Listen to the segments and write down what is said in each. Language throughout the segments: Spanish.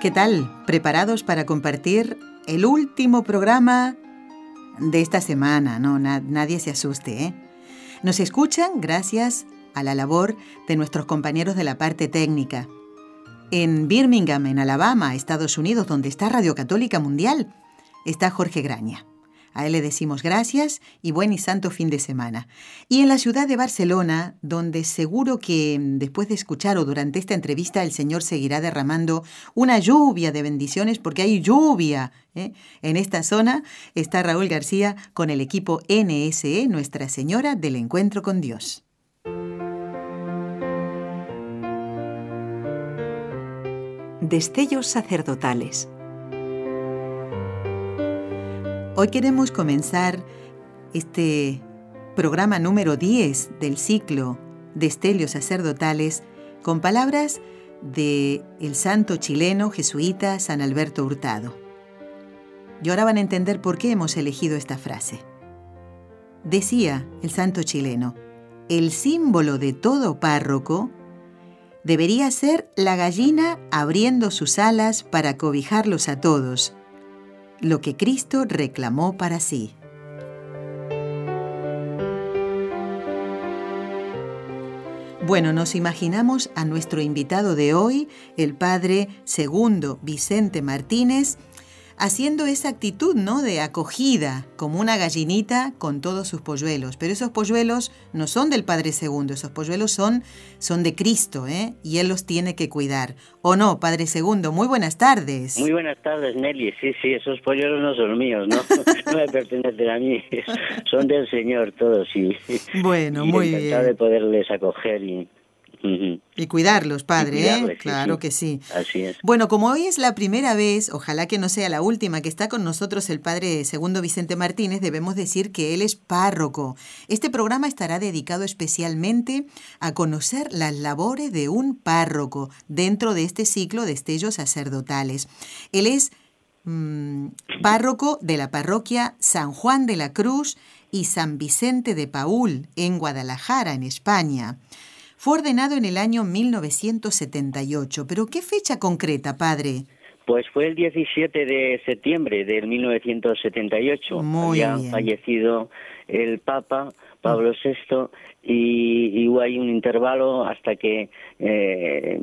¿Qué tal? ¿Preparados para compartir el último programa de esta semana? No, nadie se asuste, ¿eh? Nos escuchan gracias a la labor de nuestros compañeros de la parte técnica. En Birmingham, en Alabama, Estados Unidos, donde está Radio Católica Mundial, está Jorge Graña. A él le decimos gracias y buen y santo fin de semana. Y en la ciudad de Barcelona, donde seguro que mm, después de escuchar o durante esta entrevista el Señor seguirá derramando una lluvia de bendiciones, porque hay lluvia ¿eh? en esta zona, está Raúl García con el equipo NSE, Nuestra Señora del Encuentro con Dios. Destellos sacerdotales Hoy queremos comenzar este programa número 10 del ciclo de Estelios Sacerdotales con palabras de el santo chileno jesuita San Alberto Hurtado. Y ahora van a entender por qué hemos elegido esta frase. Decía el santo chileno, el símbolo de todo párroco debería ser la gallina abriendo sus alas para cobijarlos a todos, lo que Cristo reclamó para sí. Bueno, nos imaginamos a nuestro invitado de hoy, el padre segundo Vicente Martínez, haciendo esa actitud, ¿no? De acogida, como una gallinita con todos sus polluelos. Pero esos polluelos no son del Padre Segundo, esos polluelos son, son de Cristo, ¿eh? Y Él los tiene que cuidar. ¿O no, Padre Segundo? Muy buenas tardes. Muy buenas tardes, Nelly. Sí, sí, esos polluelos no son míos, ¿no? no me pertenecen a mí. Son del Señor todos, sí. Bueno, muy bien. de poderles acoger y y cuidarlos, padre, ¿eh? Claro que sí. Así es. Bueno, como hoy es la primera vez, ojalá que no sea la última, que está con nosotros el padre segundo Vicente Martínez, debemos decir que él es párroco. Este programa estará dedicado especialmente a conocer las labores de un párroco dentro de este ciclo de estellos sacerdotales. Él es mm, párroco de la parroquia San Juan de la Cruz y San Vicente de Paul, en Guadalajara, en España. Fue ordenado en el año 1978, pero ¿qué fecha concreta, padre? Pues fue el 17 de septiembre del 1978. Muy Había fallecido el Papa Pablo VI y, hubo ahí un intervalo hasta que eh,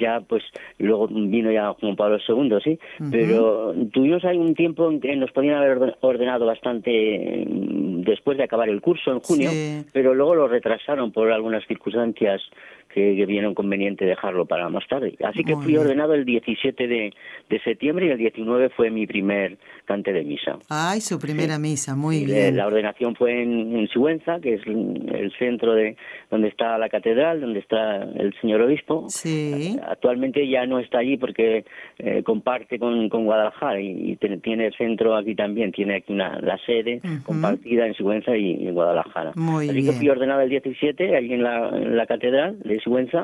ya pues luego vino ya Juan Pablo II, sí, pero tuvimos ahí un tiempo en que nos podían haber ordenado bastante mm, después de acabar el curso en junio, pero luego lo retrasaron por algunas circunstancias que, vieron conveniente dejarlo para más tarde. Así que fui ordenado el 17 de, septiembre y el 19 fue mi primer cante de misa. Ay, su primera misa, muy bien. La ordenación fue en, Sigüenza, que es el centro de donde está la catedral, donde está el señor obispo. Sí. Actualmente ya no está allí porque eh, comparte con, Guadalajara y, tiene el centro aquí también, tiene aquí una, la sede compartida en Sigüenza y en Guadalajara. Muy Así que fui ordenado el 17 allí en la, en la catedral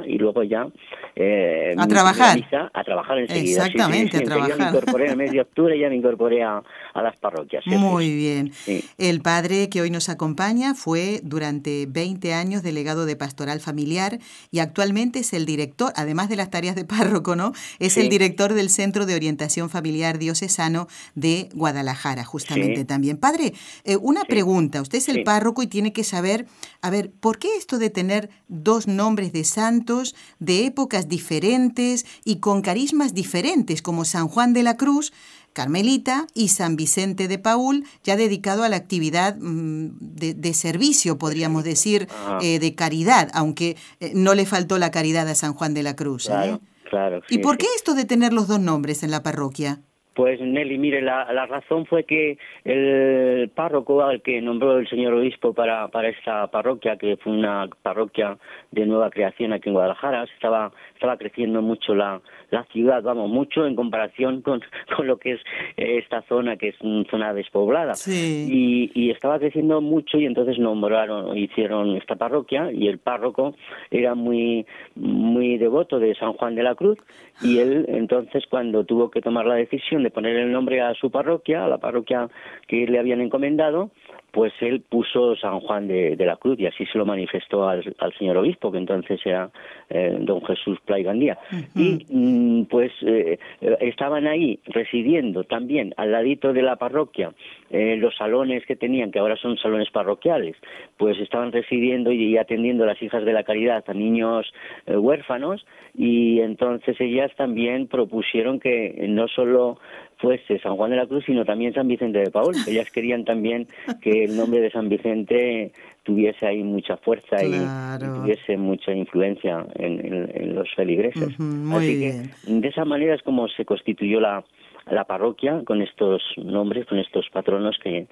y luego ya eh, a trabajar. a trabajar enseguida exactamente a trabajar me incorporé en el mes de octubre ya me incorporé a, las parroquias muy bien. El padre que hoy nos acompaña fue durante 20 años delegado de pastoral familiar y actualmente es el director además de las tareas de párroco no es el director del centro de orientación familiar diocesano de Guadalajara justamente también. Padre eh, una pregunta. Usted es el párroco y tiene que saber a ver por qué esto de tener dos nombres de santos de épocas diferentes y con carismas diferentes, como San Juan de la Cruz, Carmelita y San Vicente de Paul, ya dedicado a la actividad mm, de, servicio, podríamos decir, eh, de caridad, aunque eh, no le faltó la caridad a San Juan de la Cruz. ¿eh? Claro, ¿Y por qué esto de tener los dos nombres en la parroquia? Pues Nelly, mire, la, razón fue que el párroco al que nombró el señor obispo para, para esta parroquia, que fue una parroquia de nueva creación aquí en Guadalajara, estaba, estaba creciendo mucho la, la ciudad, vamos, mucho en comparación con, con lo que es esta zona, que es una zona despoblada. Y, y estaba creciendo mucho y entonces nombraron, hicieron esta parroquia y el párroco era muy, muy devoto de San Juan de la Cruz y él entonces cuando tuvo que tomar la decisión de poner el nombre a su parroquia, a la parroquia que le habían encomendado, pues él puso San Juan de, la Cruz y así se lo manifestó al, señor obispo, que entonces era eh, don Jesús Plaigandía. Y mm, pues eh, estaban ahí residiendo también al ladito de la parroquia, eh, los salones que tenían, que ahora son salones parroquiales, pues estaban residiendo y, atendiendo a las hijas de la caridad a niños huérfanos y entonces ellas también propusieron que no solo fuese San Juan de la Cruz, sino también San Vicente de Paul. Ellas querían también que el nombre de San Vicente tuviese ahí mucha fuerza y, tuviese mucha influencia en, los feligreses. Así que de esa manera es como se constituyó la, la parroquia con estos nombres, con estos patronos que,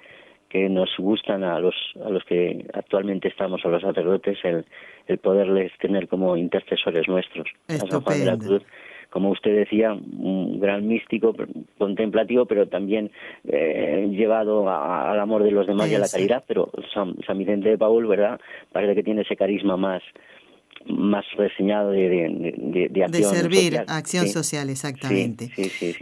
que nos gustan a los a los que actualmente estamos a los sacerdotes el, el poderles tener como intercesores nuestros. A San Juan de la Cruz como usted decía, un gran místico, contemplativo, pero también eh, llevado al amor de los demás y a la caridad, pero San, Vicente de Paul, ¿verdad? Parece que tiene ese carisma más más reseñado de, de, de, acción de servir, acción social, exactamente.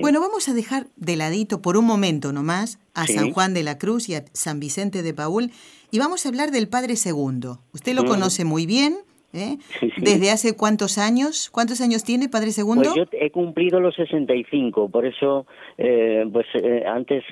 bueno, vamos a dejar de ladito por un momento nomás a San Juan de la Cruz y a San Vicente de Paul y vamos a hablar del Padre Segundo. Usted lo mm. conoce muy bien, ¿Eh? ¿Desde hace cuántos años? ¿Cuántos años tiene, Padre Segundo? Pues yo he cumplido los 65, por eso, eh, pues eh, antes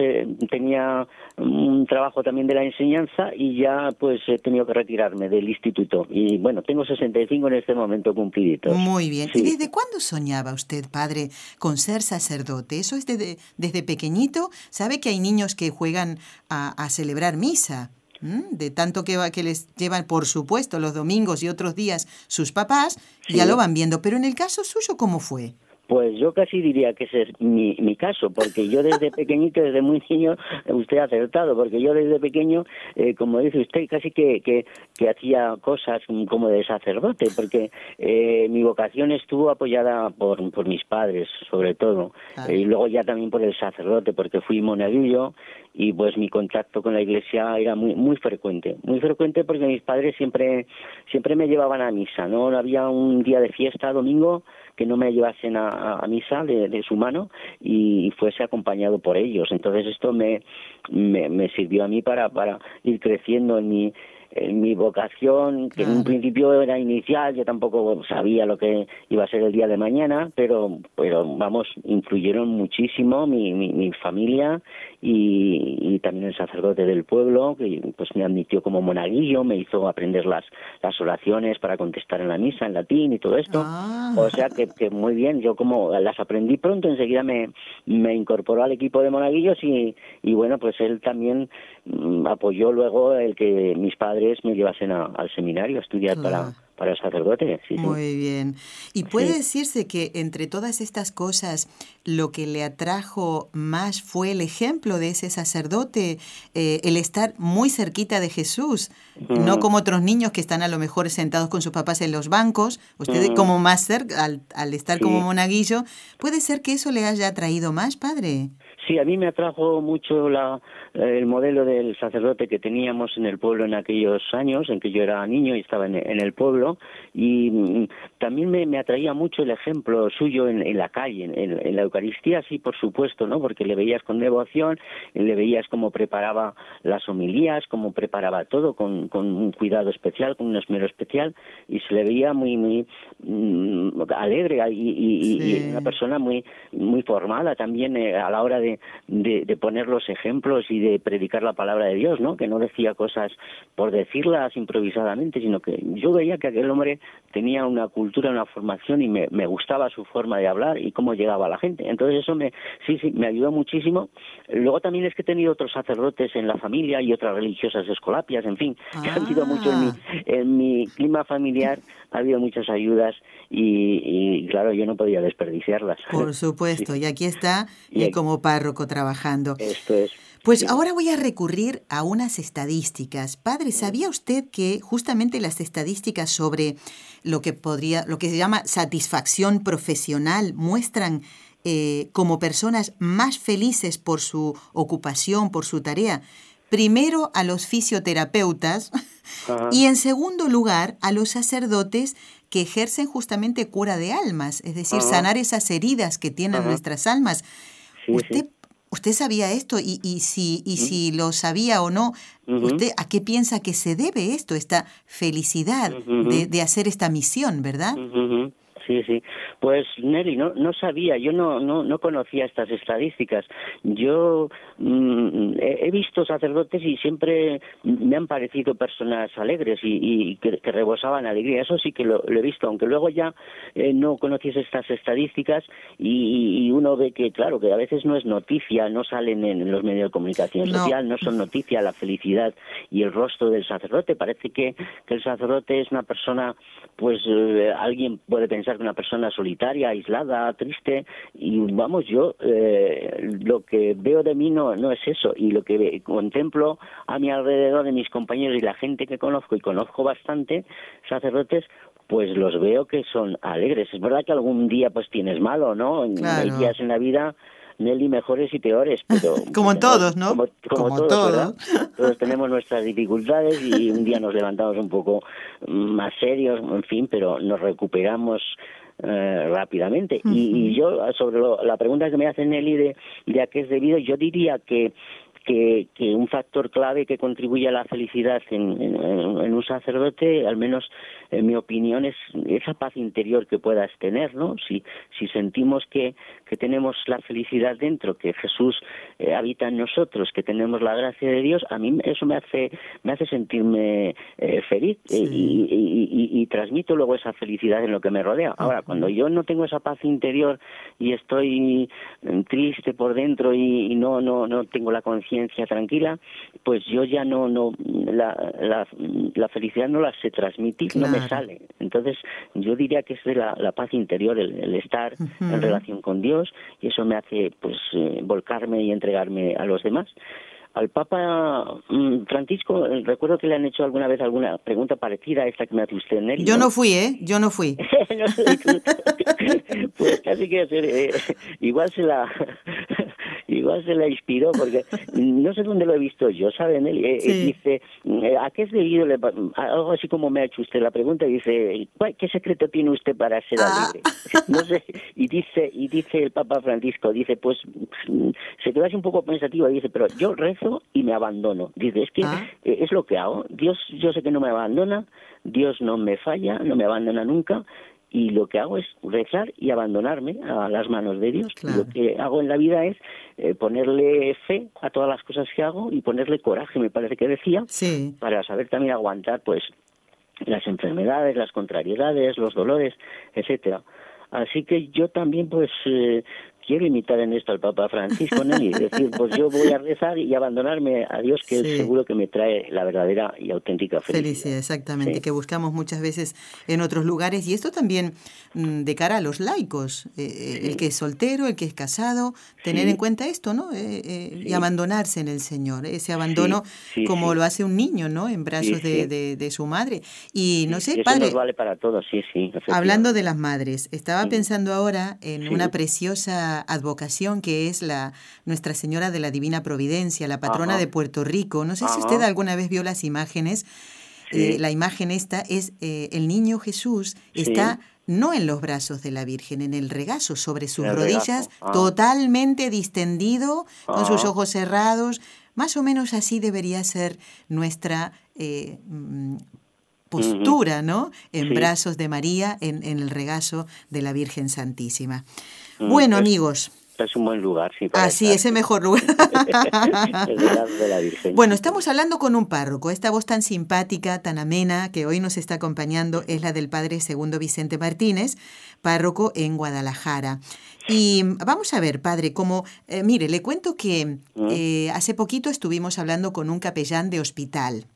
tenía un trabajo también de la enseñanza y ya pues he tenido que retirarme del instituto. Y bueno, tengo 65 en este momento cumplidito. Muy bien. ¿Y desde cuándo soñaba usted, Padre, con ser sacerdote? ¿Eso es desde, desde pequeñito? ¿Sabe que hay niños que juegan a, a celebrar misa? De tanto que, que les llevan, por supuesto, los domingos y otros días sus papás, ya lo van viendo. Pero en el caso suyo, ¿cómo fue? Pues yo casi diría que ese es mi, mi caso, porque yo desde pequeñito, desde muy niño, usted ha acertado, porque yo desde pequeño, eh, como dice usted, casi que, que, hacía cosas como de sacerdote, porque eh, mi vocación estuvo apoyada por, por mis padres, sobre todo, y luego ya también por el sacerdote, porque fui monaguillo y pues mi contacto con la iglesia era muy muy frecuente muy frecuente porque mis padres siempre siempre me llevaban a misa no había un día de fiesta domingo que no me llevasen a, misa de, su mano y fuese acompañado por ellos. Entonces esto me, me, me sirvió a mí para, para ir creciendo en mi en mi vocación, que en un principio era inicial, yo tampoco sabía lo que iba a ser el día de mañana, pero, pero vamos, influyeron muchísimo mi, mi, mi familia y, y, también el sacerdote del pueblo, que pues me admitió como monaguillo, me hizo aprender las, las oraciones para contestar en la misa en latín y todo esto. Ah. O sea que, que muy bien, yo como las aprendí pronto, enseguida me, me incorporó al equipo de monaguillos y, y bueno, pues él también apoyó luego el que mis padres me llevasen al seminario a estudiar para para el sacerdote. Muy bien. ¿Y puede decirse que entre todas estas cosas lo que le atrajo más fue el ejemplo de ese sacerdote, eh, el estar muy cerquita de Jesús, no como otros niños que están a lo mejor sentados con sus papás en los bancos, usted como más cerca, al, al estar como monaguillo, ¿puede ser que eso le haya atraído más, padre? Sí, a mí me atrajo mucho la, el modelo del sacerdote que teníamos en el pueblo en aquellos años, en que yo era niño y estaba en, el pueblo, y mm, también me, atraía mucho el ejemplo suyo en, la calle, en, la Eucaristía, sí, por supuesto, ¿no? Porque le veías con devoción, le veías cómo preparaba las homilías, cómo preparaba todo con, un cuidado especial, con un esmero especial, y se le veía muy, muy mm, alegre y, una persona muy, muy formada también eh, a la hora de, de, poner los ejemplos y y de predicar la palabra de Dios, ¿no? Que no decía cosas por decirlas improvisadamente, sino que yo veía que aquel hombre tenía una cultura, una formación y me, me gustaba su forma de hablar y cómo llegaba a la gente. Entonces eso me, sí, sí, me ayudó muchísimo. Luego también es que he tenido otros sacerdotes en la familia y otras religiosas escolapias, en fin, que han sido mucho en mi, ah. en mi clima familiar, ha habido muchas ayudas y, claro, yo no podía desperdiciarlas. Por supuesto, y aquí está y como párroco trabajando. Esto es. Pues ahora voy a recurrir a unas estadísticas. Padre, ¿sabía usted que justamente las estadísticas sobre lo que podría, lo que se llama satisfacción profesional muestran eh, como personas más felices por su ocupación, por su tarea? Primero a los fisioterapeutas y en segundo lugar a los sacerdotes que ejercen justamente cura de almas, es decir, sanar esas heridas que tienen nuestras almas. usted, usted sabía esto y, y si y si lo sabía o no, usted a qué piensa que se debe esto, esta felicidad de, de, hacer esta misión, ¿verdad? Sí, sí. Pues Nelly, no, no sabía, yo no, no, no conocía estas estadísticas. Yo mm, he, visto sacerdotes y siempre me han parecido personas alegres y, que, rebosaban alegría. Eso sí que lo, he visto, aunque luego ya eh, no conocías estas estadísticas y, uno ve que, claro, que a veces no es noticia, no salen en los medios de comunicación social, no son noticia la felicidad y el rostro del sacerdote. Parece que, que el sacerdote es una persona, pues eh, alguien puede pensar una persona solitaria, aislada, triste, y vamos, yo eh, lo que veo de mí no, no es eso, y lo que contemplo a mi alrededor de mis compañeros y la gente que conozco, y conozco bastante, sacerdotes, pues los veo que son alegres. Es verdad que algún día pues tienes malo, ¿no? Hay días en la vida Nelly mejores y peores, pero... como en todos, ¿no? Como, todos, Todos tenemos nuestras dificultades y un día nos levantamos un poco más serios, en fin, pero nos recuperamos eh, rápidamente. y, yo, sobre la pregunta que me hace Nelly de, de a qué es debido, yo diría que que, que, un factor clave que contribuye a la felicidad en, en, un sacerdote, al menos en mi opinión, es esa paz interior que puedas tener, ¿no? Si, si sentimos que, que tenemos la felicidad dentro, que Jesús eh, habita en nosotros, que tenemos la gracia de Dios, a mí eso me hace, me hace sentirme eh, feliz y, y, y, transmito luego esa felicidad en lo que me rodea. Ahora, cuando yo no tengo esa paz interior y estoy mm, triste por dentro y, no, no, no tengo la conciencia tranquila, pues yo ya no, no la, la, felicidad no la sé transmitir, no me sale. Entonces yo diría que es de la, paz interior, el, estar en relación con Dios y eso me hace pues eh, volcarme y entregarme a los demás al Papa mm, Francisco, eh, recuerdo que le han hecho alguna vez alguna pregunta parecida a esta que me hace usted, Nelly. Yo no, fui, ¿eh? Yo no fui. pues casi que eh, igual se la igual se la inspiró porque no sé dónde lo he visto yo, ¿saben? Él eh, dice, ¿a qué es debido? Algo así como me ha hecho usted la pregunta y dice, ¿qué secreto tiene usted para ser ah. alegre? No sé, y dice y dice el Papa Francisco, dice, pues se queda así un poco pensativo y dice, pero yo y me abandono. Dice, es que ah. eh, es lo que hago. Dios, yo sé que no me abandona, Dios no me falla, no me abandona nunca, y lo que hago es rezar y abandonarme a las manos de Dios. Lo que hago en la vida es eh, ponerle fe a todas las cosas que hago y ponerle coraje, me parece que decía, para saber también aguantar pues las enfermedades, las contrariedades, los dolores, etcétera. Así que yo también pues eh, quiero imitar en esto al Papa Francisco, ¿no? y decir, pues yo voy a rezar y abandonarme a Dios, que es seguro que me trae la verdadera y auténtica felicidad. Felicidad, exactamente, que buscamos muchas veces en otros lugares. Y esto también mm, de cara a los laicos, eh, eh, el que es soltero, el que es casado, tener en cuenta esto, ¿no? Eh, y abandonarse en el Señor, ese abandono como lo hace un niño, ¿no? En brazos de, de, su madre. Y no sé, eso padre. Nos vale para todos, sí, sí. Hablando de las madres, estaba pensando ahora en una preciosa advocación que es la Nuestra Señora de la Divina Providencia, la patrona de Puerto Rico. No sé si usted alguna vez vio las imágenes. Eh, la imagen esta es eh, el niño Jesús está no en los brazos de la Virgen, en el regazo, sobre sus rodillas, ah. totalmente distendido, con sus ojos cerrados. Más o menos así debería ser nuestra eh, mm, postura, ¿no? En brazos de María, en, en, el regazo de la Virgen Santísima. Mm, bueno, amigos. Es un buen lugar. Sí, ah, sí, ese mejor lugar. el de la Virgen. Bueno, estamos hablando con un párroco. Esta voz tan simpática, tan amena, que hoy nos está acompañando es la del padre Segundo Vicente Martínez, párroco en Guadalajara. Y vamos a ver, padre, como, eh, mire, le cuento que Mm. eh, hace poquito estuvimos hablando con un capellán de hospital.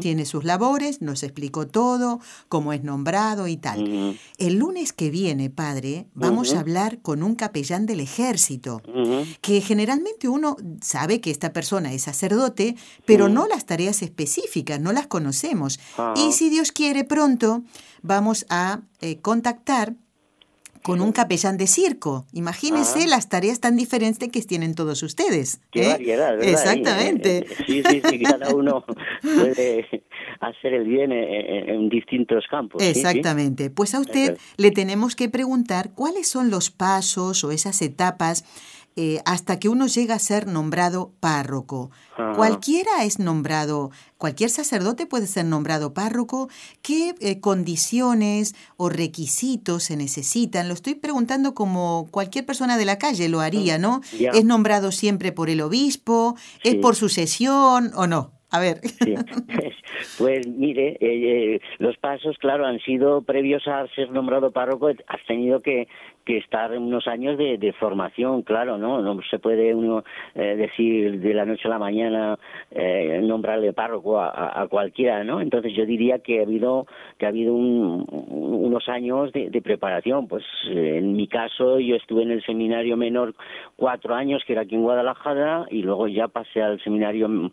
Tiene sus labores, nos explicó todo, cómo es nombrado y tal. El lunes que viene, padre, vamos a hablar con un capellán del ejército Que generalmente uno sabe que esta persona es sacerdote, pero no las tareas específicas, no las conocemos. Y si Dios quiere pronto, vamos a eh, contactar con un capellán de circo. Imagínense Ah. las tareas tan diferentes que tienen todos ustedes. Qué ¿eh? variedad, ¿verdad? Exactamente. Eh, eh, Sí, sí, sí, cada uno puede hacer el bien en, en distintos campos. sí. Exactamente. Pues a usted le tenemos que preguntar cuáles son los pasos o esas etapas eh, hasta que uno llega a ser nombrado párroco. Ajá. Cualquiera es nombrado, cualquier sacerdote puede ser nombrado párroco. ¿Qué eh, condiciones o requisitos se necesitan? Lo estoy preguntando como cualquier persona de la calle lo haría, ¿no? Ya. ¿Es nombrado siempre por el obispo? ¿Es Sí. por sucesión o no? A ver. Pues mire, eh, eh, los pasos, claro, han sido previos a ser nombrado párroco, has tenido que, que estar unos años de, de formación, claro, ¿no? No se puede uno eh, decir de la noche a la mañana eh, nombrarle párroco a, a- cualquiera, ¿no? Entonces yo diría que ha habido que ha habido un- unos años de, de preparación. Pues eh, en mi caso yo estuve en el seminario menor cuatro años, que era aquí en Guadalajara, y luego ya pasé al seminario m-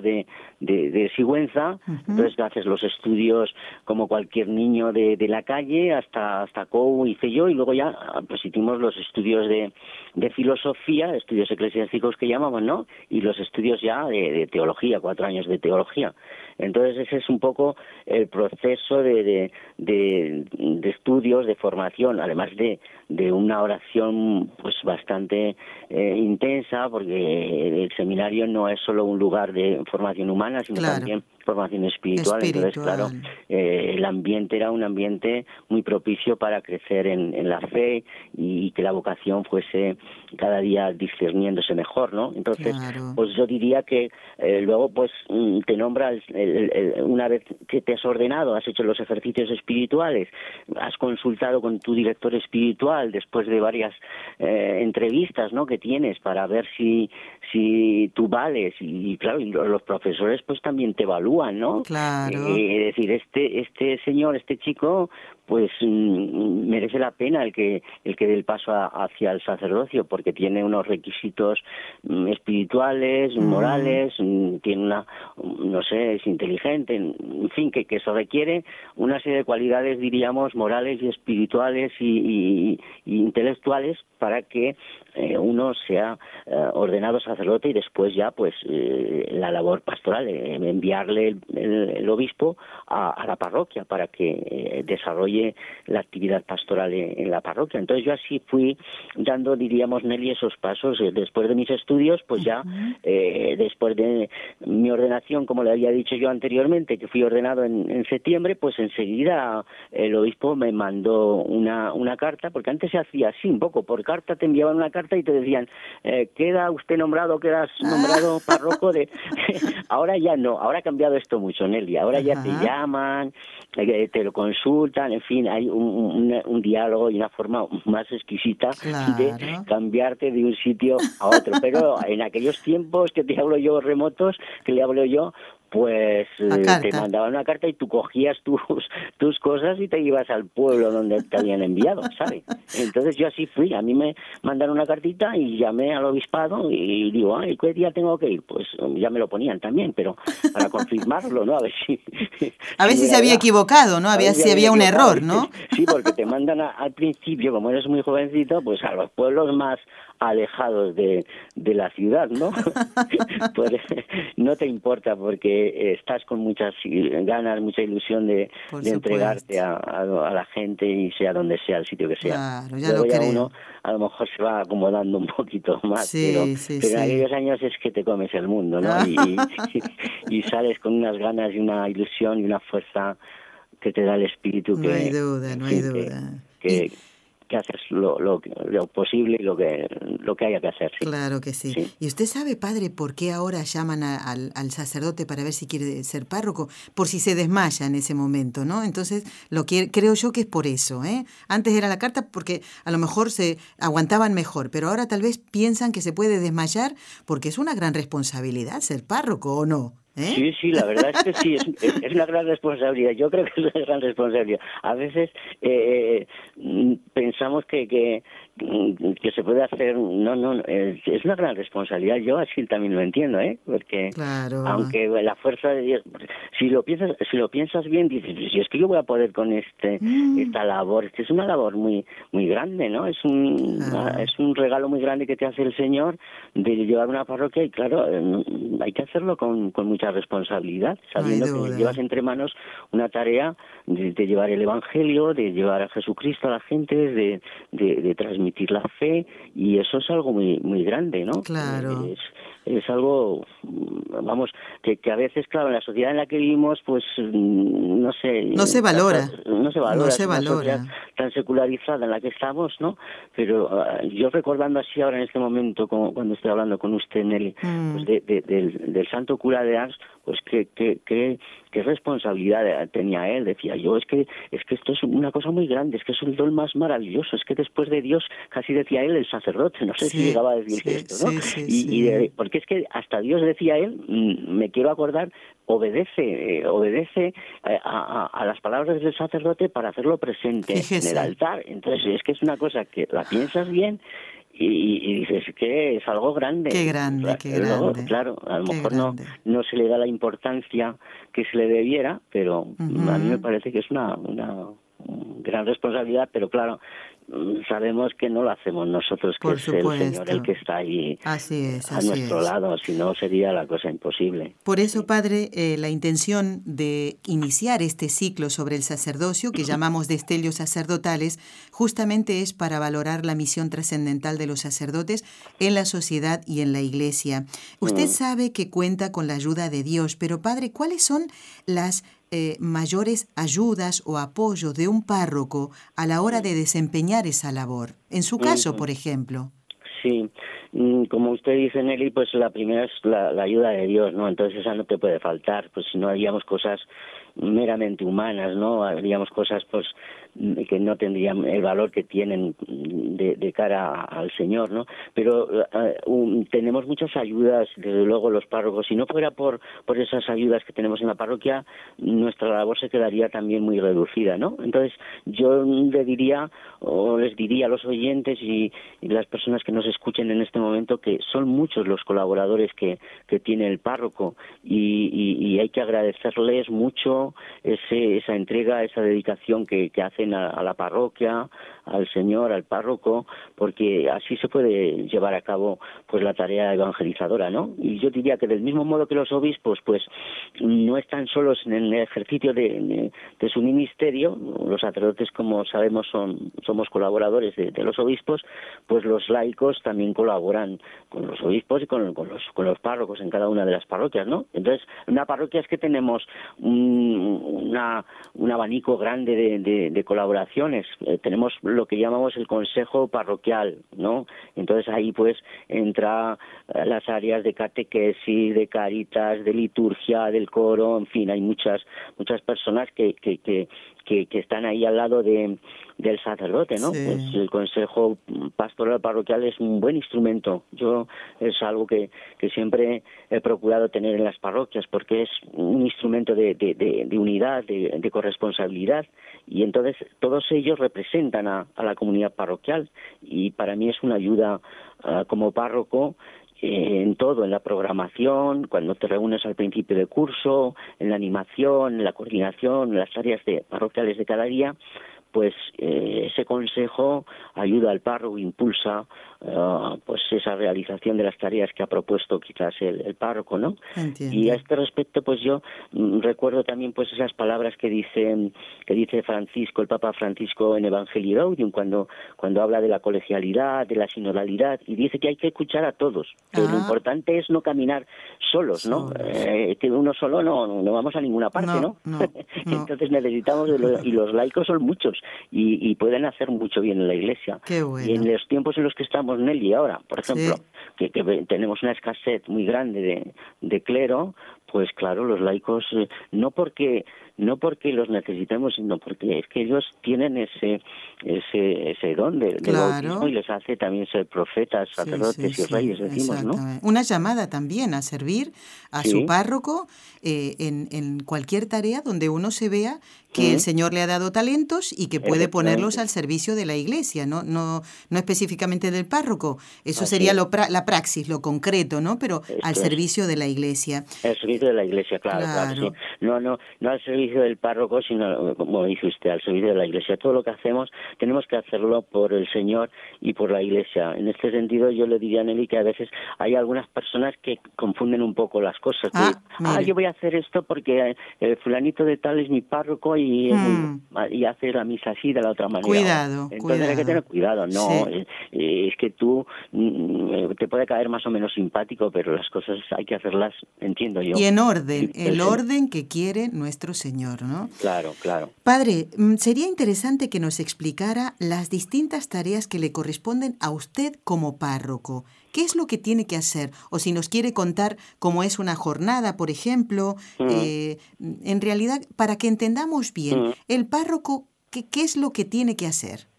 de, de, de Sigüenza. Entonces haces los estudios como cualquier niño de, de la calle, hasta hasta COU hice yo, y luego ya ah, pues hicimos los estudios de, de filosofía, estudios eclesiásticos que llamaban, ¿no? Y los estudios ya de, de teología, cuatro años de teología. Entonces ese es un poco el proceso de, de, de, de estudios, de formación, además de, de una oración pues bastante eh, intensa, porque el seminario no es solo un lugar de formación humana, sino Claro. también formación espiritual. Entonces, claro, eh, el ambiente era un ambiente muy propicio para crecer en, en la fe y, y que la vocación fuese cada día discerniéndose mejor, ¿no? Entonces, Claro. pues yo diría que eh, luego pues mm, te nombra el- el- el- una vez que te has ordenado, has hecho los ejercicios espirituales, has consultado con tu director espiritual después de varias eh, entrevistas, ¿no? Que tienes para ver si si tú vales y, claro, y lo- los profesores pues también te evalúan, ¿no? Claro. Eh, es decir, este este señor, este chico, pues mm, merece la pena el que el que dé el paso a- hacia el sacerdocio porque tiene unos requisitos mm, espirituales, morales, mm, tiene una mm, no sé, es inteligente, en fin, que, que eso requiere una serie de cualidades, diríamos, morales y espirituales y, y- y intelectuales para que eh, uno sea eh, ordenado sacerdote y después ya pues eh, la labor pastoral, enviarle el, el- el obispo a, a la parroquia para que eh, la actividad pastoral en, en la parroquia. Entonces yo así fui dando, diríamos, Nelly, esos pasos. Eh, Después de mis estudios, pues ya eh, después de mi ordenación, como le había dicho yo anteriormente, que fui ordenado en, en septiembre, pues enseguida el obispo me mandó una, una carta, porque antes se hacía así un poco, por carta te enviaban una carta y te decían, eh, queda usted nombrado, quedas nombrado párroco de... ahora ya no, ahora ha cambiado esto mucho, Nelly, ahora ya te llaman, eh, te lo consultan, en fin, hay un, un- un diálogo y una forma más exquisita Claro. de cambiarte de un sitio a otro. Pero en aquellos tiempos que te hablo yo remotos, que le hablo yo, pues eh, te mandaban una carta y tú cogías tus, tus cosas y te ibas al pueblo donde te habían enviado, ¿sabes? Entonces yo así fui, a mí me mandaron una cartita y llamé al obispado y digo, ay, ¿qué día tengo que ir? Pues um, ya me lo ponían también, pero para confirmarlo, ¿no? A ver si... A ver si se había equivocado, ¿no? Había, si había un error, ¿no? Sí, porque te mandan a- al principio, como eres muy jovencito, pues a los pueblos más alejados de, de la ciudad, ¿no? pues no te importa porque estás con muchas ganas, mucha ilusión de, de entregarte a, a- a la gente y sea donde sea, el sitio que sea. Claro, ya Luego lo creo. uno a lo mejor se va acomodando un poquito más, Sí, pero, sí, pero en aquellos años es que te comes el mundo, ¿no? Y, y- y sales con unas ganas y una ilusión y una fuerza que te da el espíritu No que hay duda, no hay fin, que- duda. que, que haces lo, lo, posible y lo que, lo que haya que hacer. Claro que sí. ¿Y usted sabe, padre, por qué ahora llaman al, al, sacerdote para ver si quiere ser párroco? Por si se desmaya en ese momento, ¿no? Entonces, lo que, creo yo que es por eso, ¿eh? Antes era la carta porque a lo mejor se aguantaban mejor, pero ahora tal vez piensan que se puede desmayar porque es una gran responsabilidad ser párroco, ¿o no? ¿Eh? Sí, sí, la verdad es que sí, es, una gran responsabilidad. Yo creo que es una gran responsabilidad. A veces eh, eh pensamos que, que, que se puede hacer, no, no, es una gran responsabilidad. Yo así también lo entiendo, ¿eh? Porque aunque la fuerza de Dios, si lo piensas, si lo piensas bien, dices, si es que yo voy a poder con este, mm. esta labor, es que es una labor muy, muy grande, ¿no? Es un, es un regalo muy grande que te hace el Señor de llevar una parroquia y claro, eh, hay que hacerlo con, con mucha responsabilidad, sabiendo que llevas entre manos una tarea de, llevar el Evangelio, de llevar a Jesucristo a la gente, de, de transmitir la fe y eso es algo muy muy grande, ¿no? Claro. Es, es algo, vamos, que, que a veces, claro, en la sociedad en la que vivimos, pues, no sé... No se valora. No se valora. No se valora. tan secularizada en la que estamos, ¿no? Pero ah, yo recordando así ahora en este momento, como cuando estoy hablando con usted, Nelly, mm. pues de, del, del, santo cura de Ars, pues qué, qué, qué, qué responsabilidad tenía él, decía yo, es que, es que esto es una cosa muy grande, es que es el don más maravilloso, es que después de Dios, casi decía él, el sacerdote, no sé si llegaba a decir esto, ¿no? y, y porque es que hasta Dios decía él, mm, me quiero acordar, obedece, eh, obedece eh, a, las palabras del sacerdote para hacerlo presente en el altar. Entonces es que es una cosa que la piensas bien y, dices que es algo grande. Qué grande, qué grande. Claro, a lo mejor no, no se le da la importancia que se le debiera, pero a mí me parece que es una, una gran responsabilidad, pero claro, sabemos que no lo hacemos nosotros, que es el Señor el que está ahí a nuestro lado, si no sería la cosa imposible. Por eso, Padre, eh, la intención de iniciar este ciclo sobre el sacerdocio, que llamamos Destelios Sacerdotales, justamente es para valorar la misión trascendental de los sacerdotes en la sociedad y en la Iglesia. Usted mm. sabe que cuenta con la ayuda de Dios, pero Padre, ¿cuáles son las eh, mayores ayudas o apoyo de un párroco a la hora de desempeñar esa labor. En su caso, por ejemplo. Sí, mm, como usted dice, Nelly, pues la primera es la, ayuda de Dios, ¿no? Entonces esa no te puede faltar, pues si no haríamos cosas meramente humanas, ¿no? Haríamos cosas, pues, que no tendrían el valor que tienen de, cara al Señor, ¿no? Pero uh, tenemos muchas ayudas, desde luego los párrocos. Si no fuera por, por esas ayudas que tenemos en la parroquia, nuestra labor se quedaría también muy reducida, ¿no? Entonces yo le diría o les diría a los oyentes y, las personas que nos escuchen en este momento que son muchos los colaboradores que, que tiene el párroco y, hay que agradecerles mucho ese, esa entrega, esa dedicación que, que hacen a, la parroquia, al Señor, al párroco, porque así se puede llevar a cabo pues la tarea evangelizadora, ¿no? Y yo diría que del mismo modo que los obispos, pues no están solos en el ejercicio de, su ministerio, los sacerdotes, como sabemos, son somos colaboradores de, los obispos, pues los laicos también colaboran con los obispos y con, los con los párrocos en cada una de las parroquias, ¿no? Entonces, en una parroquia es que tenemos un, un abanico grande de, de colaboraciones. Eh, tenemos lo que llamamos el consejo parroquial, ¿no? Entonces ahí pues entra eh, las áreas de catequesis, de caritas, de liturgia, del coro, en fin, hay muchas muchas personas que, que, que que, están ahí al lado de, del sacerdote, ¿no? Pues el consejo pastoral parroquial es un buen instrumento. Yo es algo que, que siempre he procurado tener en las parroquias porque es un instrumento de, de, de, unidad, de, corresponsabilidad y entonces todos ellos representan a, la comunidad parroquial y para mí es una ayuda ah, como párroco en todo, en la programación, cuando te reúnes al principio del curso, en la animación, en la coordinación, en las áreas de parroquiales de cada día, pues eh, ese consejo ayuda al párroco, impulsa uh, pues esa realización de las tareas que ha propuesto quizás el, el párroco, ¿no? Y a este respecto, pues yo mm, recuerdo también pues esas palabras que dice que dice Francisco, el Papa Francisco en Evangelio Gaudium, cuando cuando habla de la colegialidad, de la sinodalidad y dice que hay que escuchar a todos, que lo ah. importante es no caminar solos, ¿no? Eh, que uno solo no no vamos a ninguna parte, ¿no? Entonces necesitamos y los laicos son muchos y, pueden hacer mucho bien en la iglesia. Y en los tiempos en los que estamos Nelly ahora, por ejemplo, que, tenemos una escasez muy grande de, de clero, pues claro, los laicos, eh, no porque no porque los necesitemos, sino porque es que ellos tienen ese ese, ese don de, bautismo y les hace también ser profetas, sacerdotes y reyes, decimos, ¿no? Una llamada también a servir a su párroco eh, en, en cualquier tarea donde uno se vea que el Señor le ha dado talentos y que puede ponerlos al servicio de la iglesia, no, no, no específicamente del párroco. Eso sería lo la praxis, lo concreto, ¿no? Pero al servicio de la iglesia. Al servicio de la iglesia, claro, claro. No, no, no al servicio del párroco, sino, como dice usted, al servicio de la iglesia. Todo lo que hacemos tenemos que hacerlo por el Señor y por la iglesia. En este sentido, yo le diría a Nelly que a veces hay algunas personas que confunden un poco las cosas. ah, ah yo voy a hacer esto porque el fulanito de tal es mi párroco Hmm. y, hacer la misa así de la otra manera. Cuidado. Entonces hay que tener cuidado, no, eh, es, que tú mm, te puede caer más o menos simpático, pero las cosas hay que hacerlas, entiendo yo. Y en orden, el orden que quiere nuestro Señor, ¿no? Claro, claro. Padre, mm, sería interesante que nos explicara las distintas tareas que le corresponden a usted como párroco. ¿Qué es lo que tiene que hacer? O si nos quiere contar cómo es una jornada, por ejemplo, mm. eh, en realidad, para que entendamos bien, mm. el párroco, ¿qué, ¿qué es lo que tiene que hacer?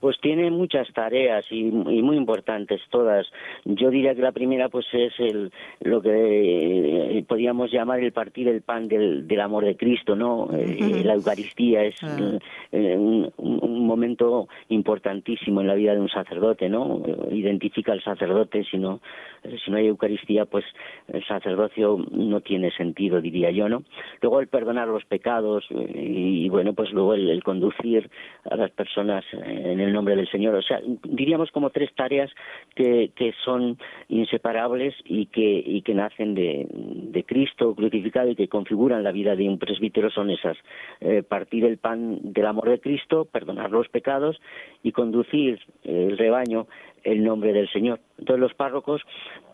Pues tiene muchas tareas y, muy importantes todas. Yo diría que la primera pues es el, lo que eh, podríamos llamar el partir el pan del, del amor de Cristo, ¿no? Eh, la Eucaristía es eh, un, momento importantísimo en la vida de un sacerdote, ¿no? Identifica al sacerdote, si no, si no hay Eucaristía, pues el sacerdocio no tiene sentido, diría yo, ¿no? Luego el perdonar los pecados y, bueno, pues luego el, el conducir a las personas en el nombre del Señor. O sea, diríamos como tres tareas que, que son inseparables y que, y que nacen de, de Cristo crucificado y que configuran la vida de un presbítero son esas. Eh, partir el pan del amor de Cristo, perdonar los pecados y conducir el rebaño el nombre del Señor. Entonces los párrocos,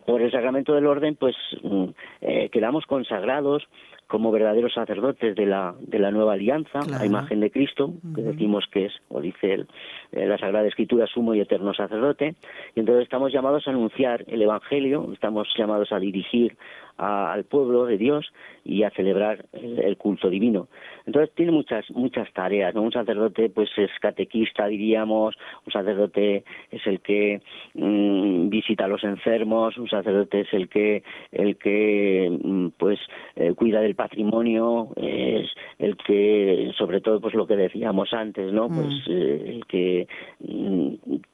por el sacramento del orden, pues mm, eh, quedamos consagrados como verdaderos sacerdotes de la, de la nueva alianza, la imagen de Cristo, que decimos que es, o dice el, eh, la Sagrada Escritura, sumo y eterno sacerdote, y entonces estamos llamados a anunciar el Evangelio, estamos llamados a dirigir al pueblo de Dios y a celebrar el, culto divino. Entonces tiene muchas muchas tareas, ¿no? Un sacerdote pues es catequista, diríamos, un sacerdote es el que mm, visita a los enfermos, un sacerdote es el que el que mm, pues eh, cuida del patrimonio, es el que sobre todo pues lo que decíamos antes, ¿no? Pues mm. eh, el que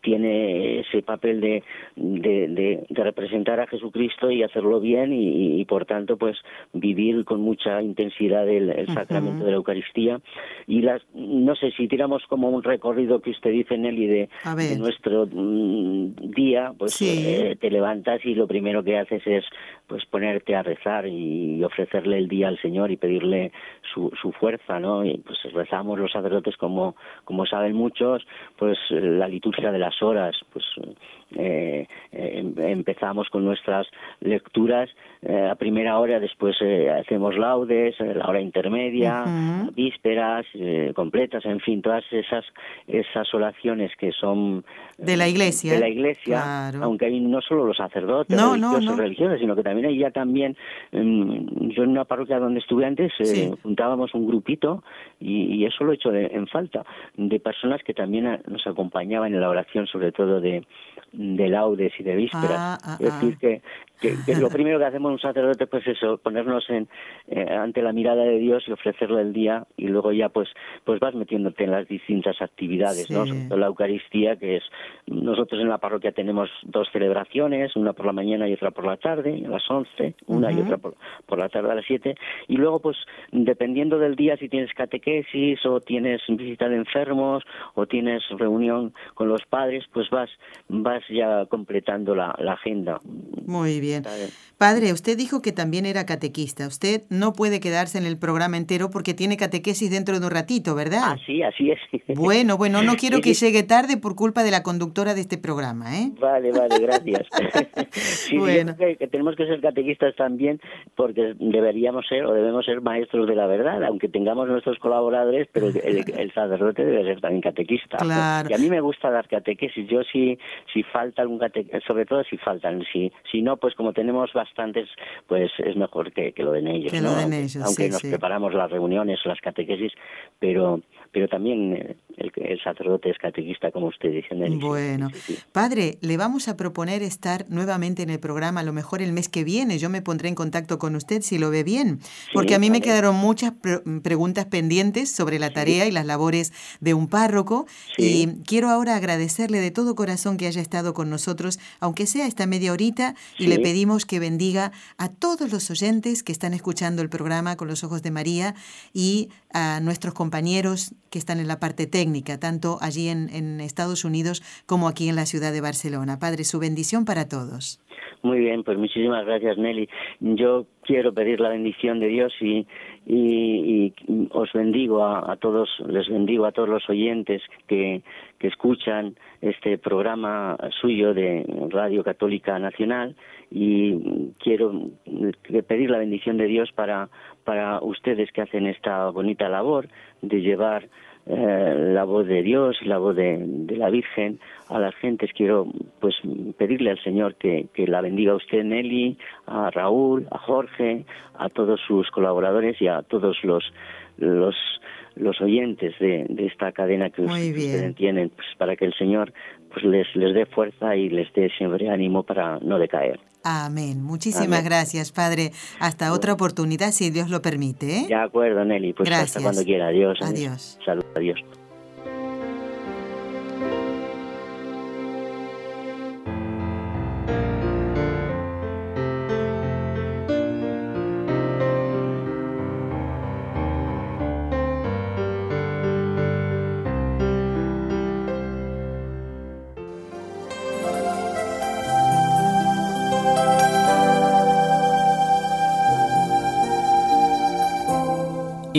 tiene ese papel de, de, de, representar a Jesucristo y hacerlo bien y, y, por tanto pues vivir con mucha intensidad el, sacramento de la Eucaristía. Y las no sé si tiramos como un recorrido que usted dice Nelly de, de nuestro mm, día pues eh, te levantas y lo primero que haces es pues ponerte a rezar y ofrecerle el día al Señor y pedirle su, su fuerza no y pues rezamos los sacerdotes como como saben muchos pues la liturgia de las horas pues eh, eh, empezamos con nuestras lecturas eh, a primera hora, después eh, hacemos laudes, la hora intermedia, vísperas, completas, en fin, todas esas esas oraciones que son de la iglesia, de la iglesia, aunque hay no solo los sacerdotes, no, religiosos, sino que también hay ya también, mm, yo en una parroquia donde estuve antes, juntábamos un grupito y, eso lo he hecho en falta, de personas que también nos acompañaban en la oración, sobre todo de, de laudes y de vísperas. Ah, ah, es decir, ah. que, que, lo primero que hacemos un sacerdote pues eso, ponernos en eh, ante la mirada de Dios y ofrecerle el día y luego ya pues pues vas metiéndote en las distintas actividades, ¿no? La Eucaristía que es nosotros en la parroquia tenemos dos celebraciones, una por la mañana y otra por la tarde, a las once, una y otra por, por la tarde a las siete y luego pues dependiendo del día si tienes catequesis o tienes visita de enfermos o tienes reunión con los padres, pues vas vas ya completando la, la agenda. Muy bien. Padre, usted dijo que también era catequista. Usted no puede quedarse en el programa entero porque tiene catequesis dentro de un ratito, ¿verdad? Así, así es. Bueno, bueno, no quiero que llegue tarde por culpa de la conductora de este programa, ¿eh? Vale, vale, gracias. sí, bueno. que, tenemos que ser catequistas también porque deberíamos ser o debemos ser maestros de la verdad, aunque tengamos nuestros colaboradores, pero el, sacerdote debe ser también catequista. Claro. Y a mí me gusta dar catequesis. Yo si, si falta algún catequista, sobre todo si faltan, si, si no, pues como tenemos bastantes, pues es mejor que, lo den ellos. Que lo den ellos, aunque nos preparamos las reuniones, las catequesis, pero pero también el, sacerdote es catequista, como usted dice. Bueno, padre, le vamos a proponer estar nuevamente en el programa, a lo mejor el mes que viene. Yo me pondré en contacto con usted si lo ve bien, porque a mí me quedaron muchas preguntas pendientes sobre la tarea y las labores de un párroco. Y quiero ahora agradecerle de todo corazón que haya estado con nosotros, aunque sea esta media horita, y le pedimos que bendiga a todos los oyentes que están escuchando el programa con los ojos de María y a nuestros compañeros que están en la parte técnica, tanto allí en, Estados Unidos como aquí en la ciudad de Barcelona. Padre, su bendición para todos. Muy bien, pues muchísimas gracias Nelly. Yo quiero pedir la bendición de Dios y, y, os bendigo a, todos, les bendigo a todos los oyentes que, que escuchan este programa suyo de Radio Católica Nacional y quiero pedir la bendición de Dios para ustedes que hacen esta bonita labor de llevar eh, la voz de Dios y la voz de, la Virgen a las gentes. Quiero pues pedirle al Señor que, que la bendiga a usted, Nelly, a Raúl, a Jorge, a todos sus colaboradores y a todos los los los oyentes de, de esta cadena que ustedes tienen, pues para que el Señor pues les, les dé fuerza y les dé siempre ánimo para no decaer. Amén. Muchísimas gracias, Padre. Hasta otra oportunidad, si Dios lo permite. ¿eh? De acuerdo, Nelly. Pues hasta cuando quiera. Adiós. Adiós. Salud. Adiós.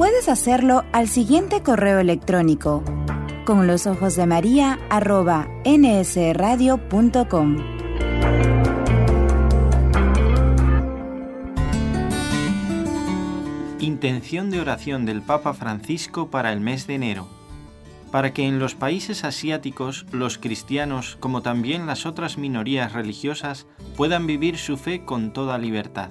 Puedes hacerlo al siguiente correo electrónico con los ojos de María arroba nsradio.com. Intención de oración del Papa Francisco para el mes de enero, para que en los países asiáticos los cristianos, como también las otras minorías religiosas, puedan vivir su fe con toda libertad.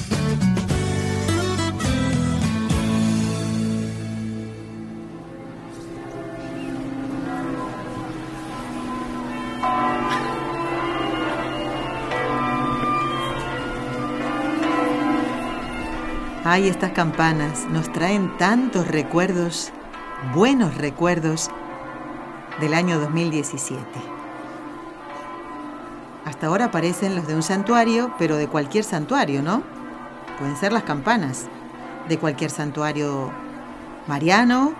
Ay, estas campanas nos traen tantos recuerdos, buenos recuerdos del año 2017. Hasta ahora parecen los de un santuario, pero de cualquier santuario, ¿no? Pueden ser las campanas de cualquier santuario mariano.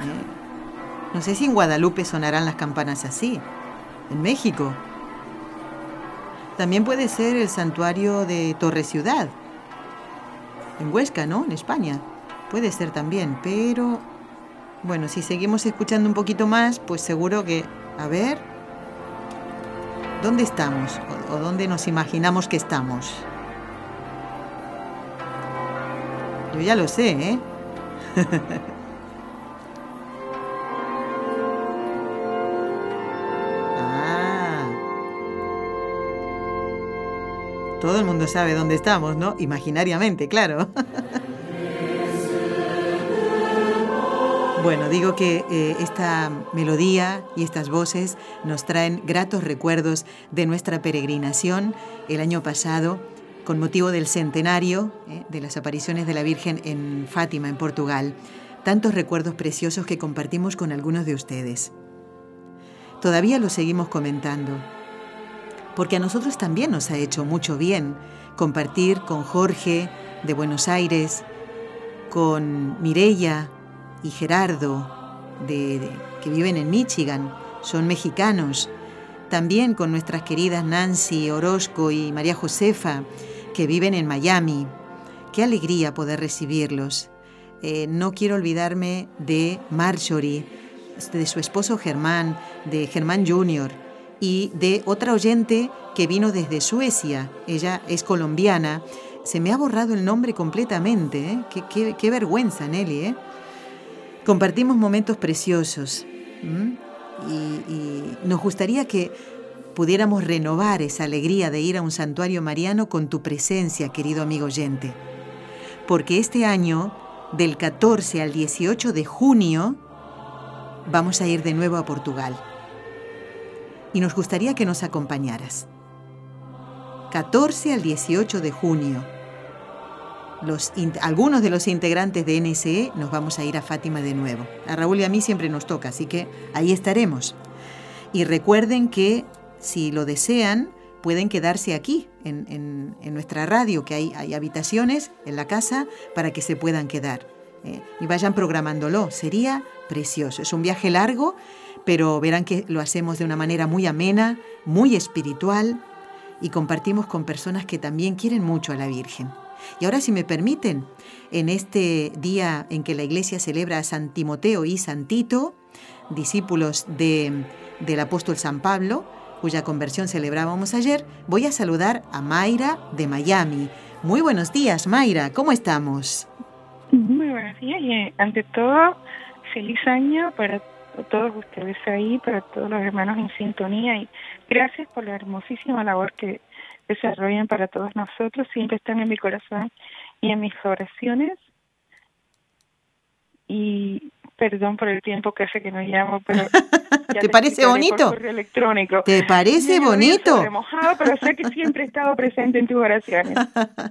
¿eh? No sé si en Guadalupe sonarán las campanas así. En México. También puede ser el santuario de Torre Ciudad, en Huesca, ¿no? En España. Puede ser también, pero bueno, si seguimos escuchando un poquito más, pues seguro que, a ver, ¿dónde estamos? ¿O, dónde nos imaginamos que estamos? Yo ya lo sé, ¿eh? Todo el mundo sabe dónde estamos, ¿no? Imaginariamente, claro. Bueno, digo que eh, esta melodía y estas voces nos traen gratos recuerdos de nuestra peregrinación el año pasado con motivo del centenario eh, de las apariciones de la Virgen en Fátima, en Portugal. Tantos recuerdos preciosos que compartimos con algunos de ustedes. Todavía lo seguimos comentando, porque a nosotros también nos ha hecho mucho bien compartir con Jorge de Buenos Aires, con Mirella y Gerardo de, que viven en Michigan, son mexicanos, también con nuestras queridas Nancy Orozco y María Josefa, que viven en Miami. Qué alegría poder recibirlos. Eh, no quiero olvidarme de Marjorie, de su esposo Germán, de Germán Jr. y de otra oyente que vino desde Suecia. Ella es colombiana. Se me ha borrado el nombre completamente. ¿eh? Qué, qué, vergüenza, Nelly. ¿eh? Compartimos momentos preciosos y, nos gustaría que pudiéramos renovar esa alegría de ir a un santuario mariano con tu presencia, querido amigo oyente. Porque este año, del 14 al 18 de junio, vamos a ir de nuevo a Portugal. Y nos gustaría que nos acompañaras. 14 al 18 de junio los, algunos de los integrantes de NSE nos vamos a ir a Fátima de nuevo. A Raúl y a mí siempre nos toca, así que ahí estaremos. Y recuerden que si lo desean, pueden quedarse aquí, en, nuestra radio, que hay, hay, habitaciones en la casa para que se puedan quedar. ¿eh? y vayan programándolo. Sería Es un viaje largo, pero verán que lo hacemos de una manera muy amena, muy espiritual y compartimos con personas que también quieren mucho a la Virgen. Y ahora, si me permiten, en este día en que la Iglesia celebra a San Timoteo y San Tito, discípulos de, del apóstol San Pablo, cuya conversión celebrábamos ayer, voy a saludar a Mayra de Miami. Muy buenos días, Mayra, ¿cómo estamos? Muy buenos días y eh, ante todo, feliz año para todos ustedes ahí, para todos los hermanos en sintonía y gracias por la hermosísima labor que desarrollan para todos nosotros, siempre están en mi corazón y en mis oraciones. Y perdón por el tiempo que hace que no llamo, pero... ¿Te parece bonito? electrónico. ¿Te parece bonito? Remojado, pero sé que siempre he estado presente en tus oraciones.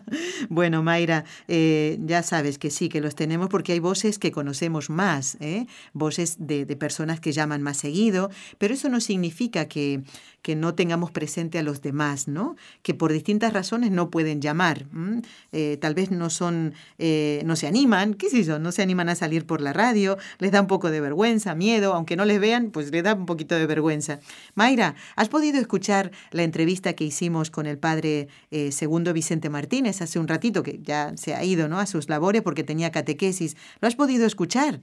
bueno, Mayra, eh, ya sabes que sí, que los tenemos porque hay voces que conocemos más, ¿eh? voces de, de personas que llaman más seguido, pero eso no significa que, que no tengamos presente a los demás, ¿no? Que por distintas razones no pueden llamar. Eh, tal vez no son, eh, no se animan, qué sé yo, no se animan a salir por la radio, les da un poco de vergüenza, miedo, aunque no les vean, pues les da un poquito de vergüenza. Mayra, ¿has podido escuchar la entrevista que hicimos con el padre eh, segundo Vicente Martínez hace un ratito, que ya se ha ido, ¿no? A sus labores porque tenía catequesis. ¿Lo has podido escuchar?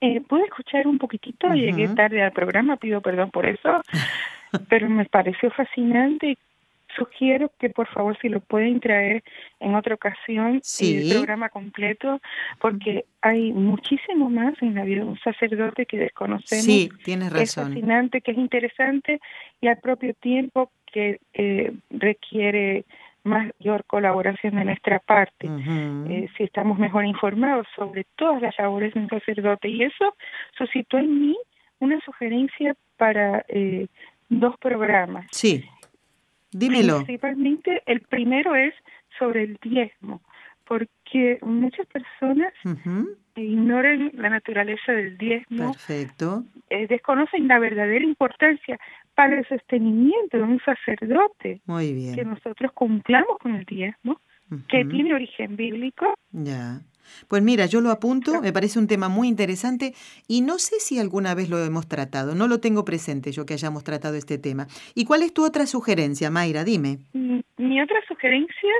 Eh, pude escuchar un poquitito, llegué tarde al programa, pido perdón por eso, pero me pareció fascinante. Sugiero que por favor si lo pueden traer en otra ocasión el programa completo, porque hay muchísimo más en la vida de un sacerdote que desconocemos. Sí, tienes razón. Es fascinante, que es interesante y al propio tiempo que eh, requiere mayor colaboración de nuestra parte, eh, si estamos mejor informados sobre todas las labores de un sacerdote. Y eso suscitó en mí una sugerencia para eh, dos programas. Sí, dímelo. Principalmente, el primero es sobre el diezmo, porque muchas personas ignoran la naturaleza del diezmo, Perfecto. Eh, desconocen la verdadera importancia para el sostenimiento de un sacerdote. Muy bien. Que nosotros cumplamos con el diezmo, que tiene origen bíblico. Ya. Pues mira, yo lo apunto, me parece un tema muy interesante y no sé si alguna vez lo hemos tratado, no lo tengo presente yo que hayamos tratado este tema. ¿Y cuál es tu otra sugerencia, Mayra? Dime. Mm, mi otra sugerencia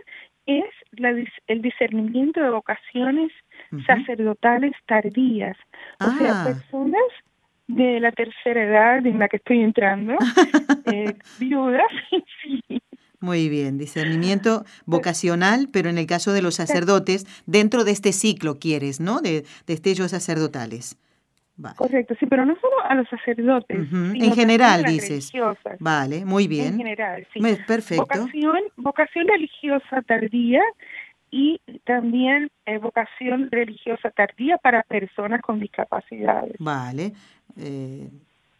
es la, el discernimiento de vocaciones sacerdotales tardías, o sea, ah. personas de la tercera edad en la que estoy entrando, eh, viudas, sí, muy bien, discernimiento vocacional, pero en el caso de los sacerdotes, dentro de este ciclo quieres, ¿no? De destellos sacerdotales. Correcto, sí, pero no solo a los sacerdotes. En general, dices. Vale, muy bien. En general, sí. Perfecto. Vocación, vocación religiosa tardía y también eh, vocación religiosa tardía para personas con discapacidades. Vale. Eh,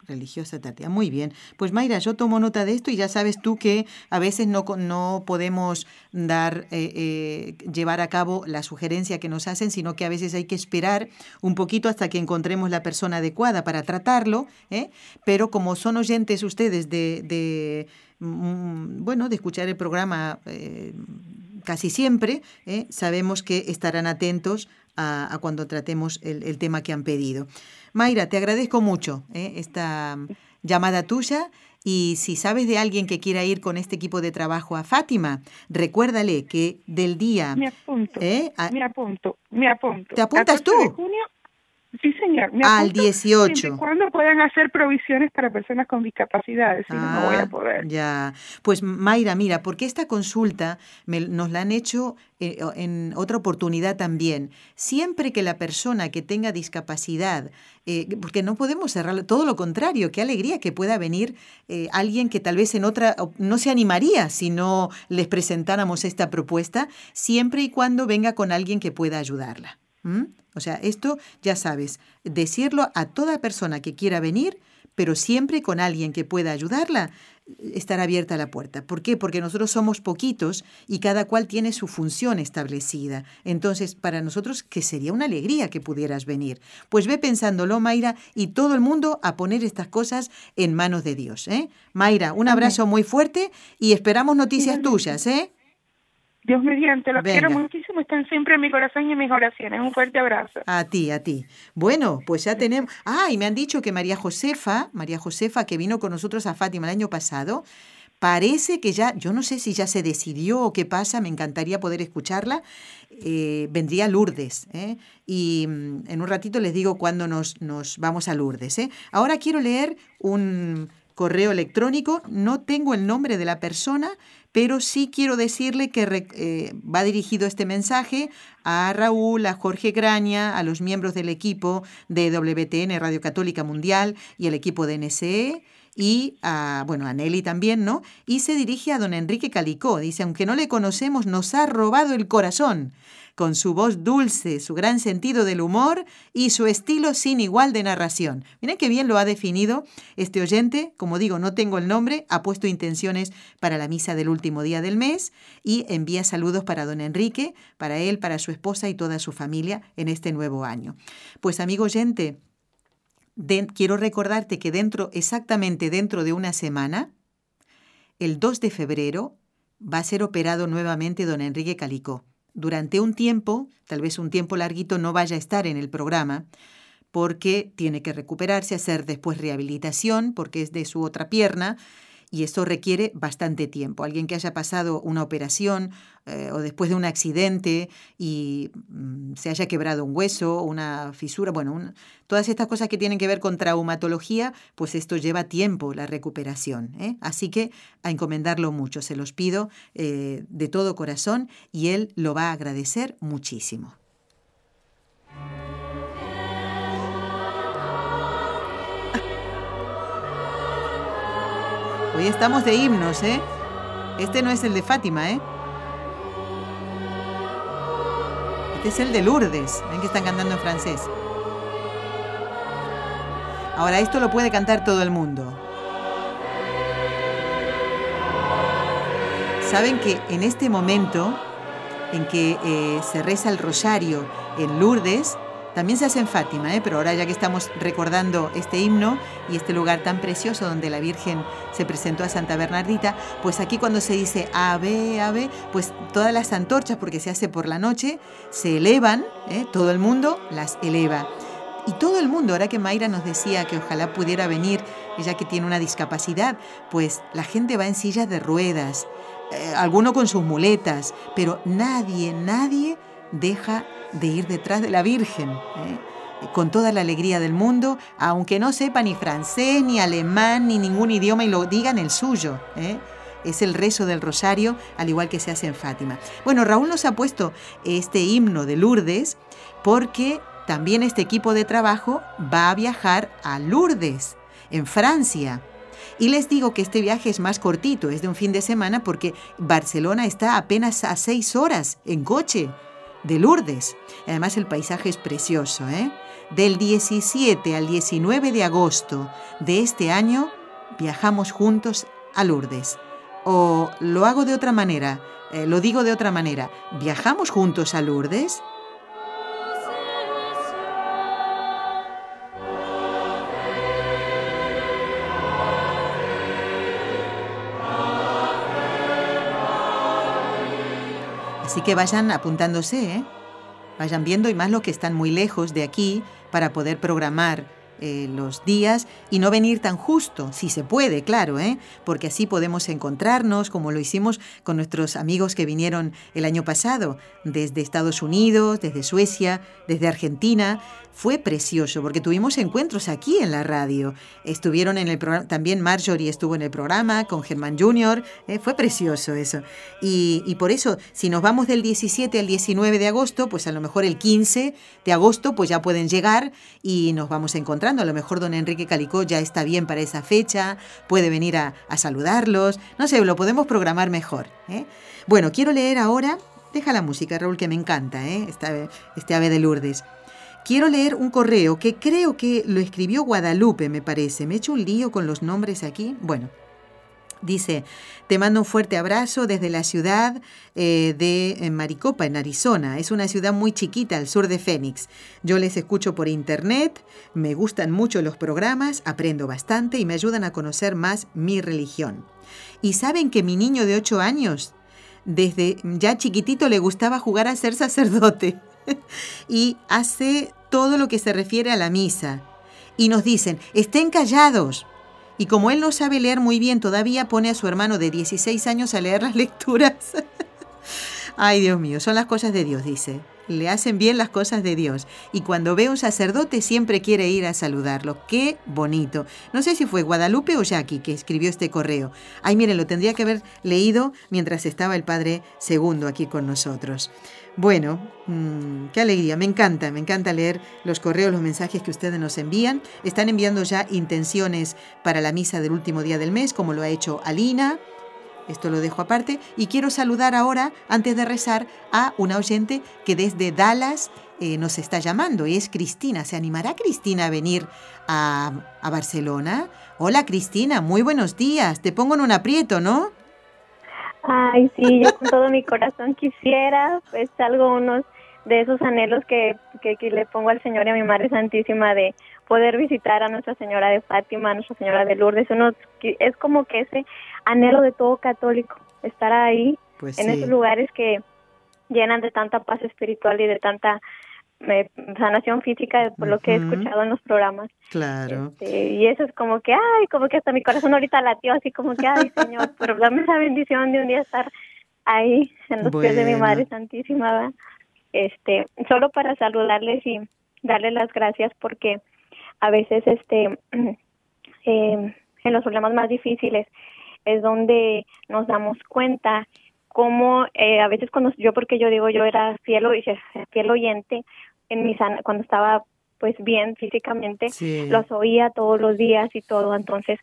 religiosa tardía. Muy bien. Pues Mayra, yo tomo nota de esto y ya sabes tú que a veces no, no podemos dar, eh, eh, llevar a cabo la sugerencia que nos hacen, sino que a veces hay que esperar un poquito hasta que encontremos la persona adecuada para tratarlo. ¿eh? Pero como son oyentes ustedes de, de mm, bueno, de escuchar el programa casi siempre, sabemos que estarán atentos a, cuando tratemos el, tema que han pedido. Mayra, te agradezco mucho ¿eh? esta llamada tuya. Y si sabes de alguien que quiera ir con este equipo de trabajo a Fátima, recuérdale que del día... Me apunto, ¿eh? me apunto, me apunto. ¿Te apuntas tú? Sí, señor. Al 18. Cuando puedan hacer provisiones para personas con discapacidades, si no, no voy a ah, poder. Ya. Pues Mayra, mira, porque esta consulta nos la han hecho eh, en otra oportunidad también. Siempre que la persona que tenga discapacidad, eh, porque no podemos cerrarlo, todo lo contrario, qué alegría que pueda venir eh, alguien que tal vez en otra no se animaría si no les presentáramos esta propuesta, siempre y cuando venga con alguien que pueda ayudarla. O sea, esto ya sabes, decirlo a toda persona que quiera venir, pero siempre con alguien que pueda ayudarla, estar abierta la puerta. ¿Por qué? Porque nosotros somos poquitos y cada cual tiene su función establecida. Entonces, para nosotros, que sería una alegría que pudieras venir. Pues ve pensándolo, Mayra, y todo el mundo a poner estas cosas en manos de Dios. ¿eh? Mayra, un abrazo muy fuerte y esperamos noticias tuyas. ¿eh? Dios mediante, los quiero muchísimo, están siempre en mi corazón y en mis oraciones. Un fuerte abrazo. A ti, a ti. Bueno, pues ya tenemos. Ah, y me han dicho que María Josefa, María Josefa, que vino con nosotros a Fátima el año pasado, parece que ya, yo no sé si ya se decidió o qué pasa, me encantaría poder escucharla. Eh, vendría Lourdes. ¿eh? Y mm, en un ratito les digo cuándo nos, nos vamos a Lourdes. ¿eh? Ahora quiero leer un correo electrónico. No tengo el nombre de la persona, pero sí quiero decirle que eh, va dirigido este mensaje a Raúl, a Jorge Graña, a los miembros del equipo de WTN Radio Católica Mundial y el equipo de NSE y a, bueno, a Nelly también, ¿no? Y se dirige a don Enrique Calicó. Dice, aunque no le conocemos, nos ha robado el corazón con su voz dulce, su gran sentido del humor y su estilo sin igual de narración. Miren qué bien lo ha definido este oyente. Como digo, no tengo el nombre, ha puesto intenciones para la misa del último día del mes y envía saludos para don Enrique, para él, para su esposa y toda su familia en este nuevo año. Pues amigo oyente, quiero recordarte que dentro, exactamente dentro de una semana, el 2 de febrero, va a ser operado nuevamente don Enrique Calicó durante un tiempo, tal vez un tiempo larguito, no vaya a estar en el programa porque tiene que recuperarse, hacer después rehabilitación porque es de su otra pierna y eso requiere bastante tiempo. Alguien que haya pasado una operación eh, o después de un accidente y mm, se haya quebrado un hueso, una fisura, bueno, todas estas cosas que tienen que ver con traumatología, pues esto lleva tiempo la recuperación. ¿eh? Así que a encomendarlo mucho, se los pido eh, de todo corazón y él lo va a agradecer muchísimo. Hoy estamos de himnos, ¿eh? Este no es el de Fátima, ¿eh? Este es el de Lourdes. Ven que están cantando en francés. Ahora, esto lo puede cantar todo el mundo. Saben que en este momento en que eh, se reza el rosario en Lourdes, también se hace en Fátima, ¿eh? pero ahora ya que estamos recordando este himno y este lugar tan precioso donde la Virgen se presentó a Santa Bernardita, pues aquí cuando se dice Ave, Ave, pues todas las antorchas, porque se hace por la noche, se elevan, ¿eh? todo el mundo las eleva. Y todo el mundo, ahora que Mayra nos decía que ojalá pudiera venir, ella que tiene una discapacidad, pues la gente va en sillas de ruedas, eh, alguno con sus muletas, pero nadie, nadie deja de ir detrás de la Virgen. ¿eh? con toda la alegría del mundo, aunque no sepa ni francés, ni alemán, ni ningún idioma y lo digan el suyo. ¿eh? Es el rezo del rosario, al igual que se hace en Fátima. Bueno, Raúl nos ha puesto este himno de Lourdes porque también este equipo de trabajo va a viajar a Lourdes, en Francia. Y les digo que este viaje es más cortito, es de un fin de semana porque Barcelona está apenas a seis horas en coche de Lourdes. Además el paisaje es precioso. ¿eh? Del 17 al 19 de agosto de este año viajamos juntos a Lourdes. O lo hago de otra manera, eh, lo digo de otra manera, ¿viajamos juntos a Lourdes? Así que vayan apuntándose, ¿eh? vayan viendo y más los que están muy lejos de aquí para poder programar eh, los días y no venir tan justo, si se puede, claro, ¿eh? porque así podemos encontrarnos, como lo hicimos con nuestros amigos que vinieron el año pasado, desde Estados Unidos, desde Suecia, desde Argentina. Fue precioso porque tuvimos encuentros aquí en la radio. Estuvieron en el programa, también Marjorie estuvo en el programa con Germán Junior. ¿eh? Fue precioso eso. Y, y por eso, si nos vamos del 17 al 19 de agosto, pues a lo mejor el 15 de agosto, pues ya pueden llegar y nos vamos a encontrar a lo mejor don Enrique Calicó ya está bien para esa fecha, puede venir a, saludarlos. No sé, lo podemos programar mejor. ¿eh? Bueno, quiero leer ahora, deja la música, Raúl, que me encanta, ¿eh? este ave de Lourdes. Quiero leer un correo que creo que lo escribió Guadalupe, me parece. Me he hecho un lío con los nombres aquí. Bueno, Dice, te mando un fuerte abrazo desde la ciudad eh, de Maricopa, en Arizona. Es una ciudad muy chiquita al sur de Phoenix. Yo les escucho por internet, me gustan mucho los programas, aprendo bastante y me ayudan a conocer más mi religión. Y saben que mi niño de 8 años, desde ya chiquitito le gustaba jugar a ser sacerdote y hace todo lo que se refiere a la misa. Y nos dicen, estén callados y como él no sabe leer muy bien todavía, pone a su hermano de 16 años a leer las lecturas. Ay, Dios mío, son las cosas de Dios, dice. Le hacen bien las cosas de Dios. Y cuando ve un sacerdote siempre quiere ir a saludarlo. Qué bonito. No sé si fue Guadalupe o Jackie que escribió este correo. Ay, miren, lo tendría que haber leído mientras estaba el Padre Segundo aquí con nosotros. Bueno, mm, qué alegría, me encanta, me encanta leer los correos, los mensajes que ustedes nos envían. Están enviando ya intenciones para la misa del último día del mes, como lo ha hecho Alina. Esto lo dejo aparte. Y quiero saludar ahora, antes de rezar, a una oyente que desde Dallas eh, nos está llamando. Y es Cristina. ¿Se animará Cristina a venir a, a Barcelona? Hola Cristina, muy buenos días. Te pongo en un aprieto, ¿no? Ay, sí, yo con todo mi corazón quisiera, pues algo, unos de esos anhelos que, que, le pongo al Señor y a mi Madre Santísima de poder visitar a Nuestra Señora de Fátima, a Nuestra Señora de Lourdes. Uno, es como que ese anhelo de todo católico, estar ahí, pues en esos lugares que llenan de tanta paz espiritual y de tanta sanación física por lo que he escuchado en los programas. Claro. Este, y eso es como que, ay, como que hasta mi corazón ahorita latió así como que, ay, Señor, pero dame esa bendición de un día estar ahí en los pies de mi Madre Santísima. Este, solo para saludarles y darles las gracias porque a veces este eh, en los problemas más difíciles es donde nos damos cuenta cómo eh, a veces cuando yo porque yo digo yo era fiel, fiel oyente en mi cuando estaba pues bien físicamente, los oía todos los días y todo. Entonces,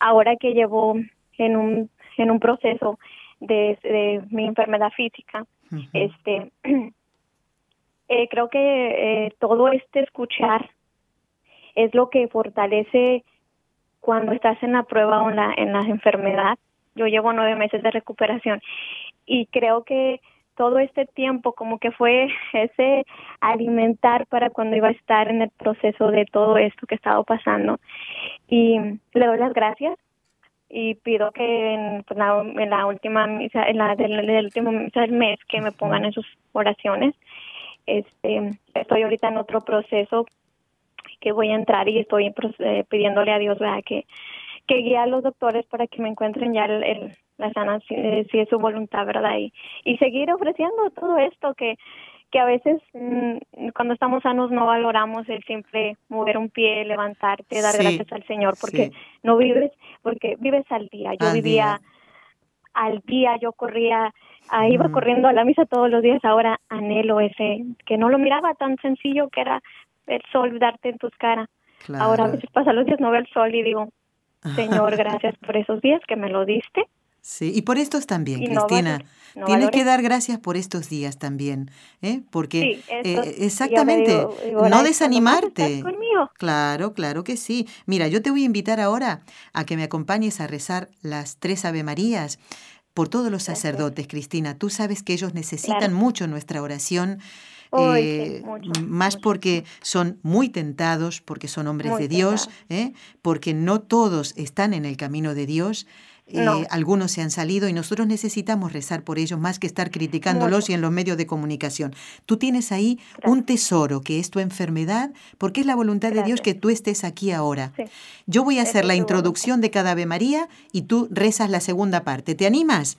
ahora que llevo en un, en un proceso de, mi enfermedad física, este, eh, creo que eh, todo este escuchar es lo que fortalece cuando estás en la prueba o en la, en la enfermedad. Yo llevo nueve meses de recuperación y creo que todo este tiempo como que fue ese alimentar para cuando iba a estar en el proceso de todo esto que estaba pasando. Y le doy las gracias y pido que en, pues, la, en la, última misa, en la del, último misa del mes que me pongan en sus oraciones. Este, estoy ahorita en otro proceso que voy a entrar y estoy eh, pidiéndole a Dios que que guíe a los doctores para que me encuentren ya el la sana si, es su voluntad, ¿verdad? Y, y seguir ofreciendo todo esto que, que a veces mm, cuando estamos sanos no valoramos el simple mover un pie, levantarte, dar gracias al Señor, porque no vives, porque vives al día. Yo vivía al día, yo corría, ah, iba corriendo a la misa todos los días, ahora anhelo ese, que no lo miraba tan sencillo que era el sol darte en tus caras. Ahora a veces pasa los días, no veo el sol y digo, Señor, gracias por esos días que me lo diste. Sí, y por estos también, Cristina. Tienes que dar gracias por estos días también, ¿eh? porque eh, exactamente, no desanimarte. Claro, claro que sí. Mira, yo te voy a invitar ahora a que me acompañes a rezar las tres Ave Marías por todos los sacerdotes, Cristina. Tú sabes que ellos necesitan mucho nuestra oración. Eh, más porque son muy tentados, porque son hombres de Dios, ¿eh? porque no todos están en el camino de Dios. Eh, algunos se han salido y nosotros necesitamos rezar por ellos más que estar criticándolos y en los medios de comunicación. Tú tienes ahí un tesoro que es tu enfermedad, porque es la voluntad de Dios que tú estés aquí ahora. Yo voy a hacer la introducción de cada Ave María y tú rezas la segunda parte. ¿Te animas?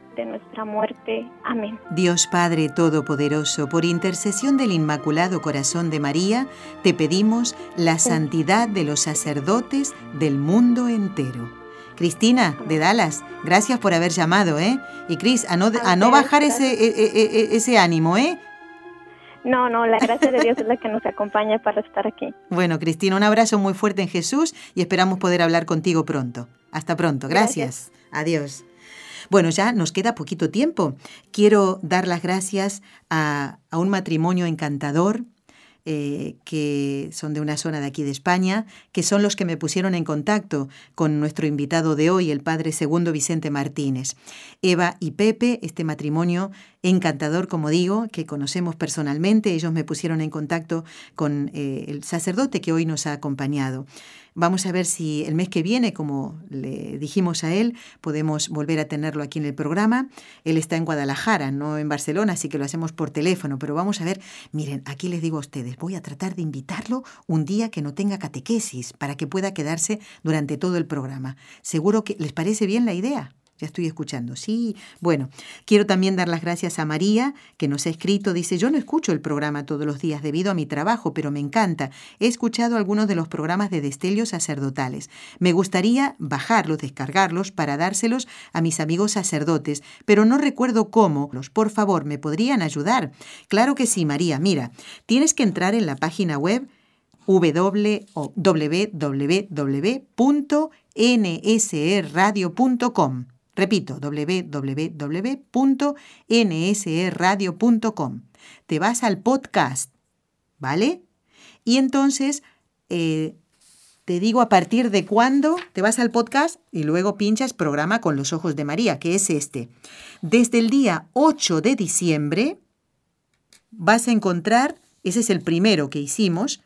de nuestra muerte. Amén. Dios Padre Todopoderoso, por intercesión del Inmaculado Corazón de María, te pedimos la santidad de los sacerdotes del mundo entero. Cristina, de Dallas, gracias por haber llamado, ¿eh? Y Cris, a no, a no bajar ese, e, e, e, ese ánimo, ¿eh? No, no, la gracia de Dios es la que nos acompaña para estar aquí. Bueno, Cristina, un abrazo muy fuerte en Jesús y esperamos poder hablar contigo pronto. Hasta pronto, gracias. Adiós. Bueno, ya nos queda poquito tiempo. Quiero dar las gracias a, un matrimonio encantador. Eh, que son de una zona de aquí de España, que son los que me pusieron en contacto con nuestro invitado de hoy, el padre segundo Vicente Martínez. Eva y Pepe, este matrimonio encantador, como digo, que conocemos personalmente, ellos me pusieron en contacto con eh, el sacerdote que hoy nos ha acompañado. Vamos a ver si el mes que viene, como le dijimos a él, podemos volver a tenerlo aquí en el programa. Él está en Guadalajara, no en Barcelona, así que lo hacemos por teléfono, pero vamos a ver, miren, aquí les digo a ustedes, voy a tratar de invitarlo un día que no tenga catequesis para que pueda quedarse durante todo el programa. Seguro que les parece bien la idea. Ya estoy escuchando. Sí, bueno, quiero también dar las gracias a María, que nos ha escrito. Dice, yo no escucho el programa todos los días debido a mi trabajo, pero me encanta. He escuchado algunos de los programas de destelios sacerdotales. Me gustaría bajarlos, descargarlos, para dárselos a mis amigos sacerdotes, pero no recuerdo cómo. Por favor, ¿me podrían ayudar? Claro que sí, María. Mira, tienes que entrar en la página web www.nsradio.com Repito, www.nsradio.com. Te vas al podcast, ¿vale? Y entonces eh, te digo a partir de cuándo te vas al podcast y luego pinchas programa con los ojos de María, que es este. Desde el día 8 de diciembre vas a encontrar, ese es el primero que hicimos,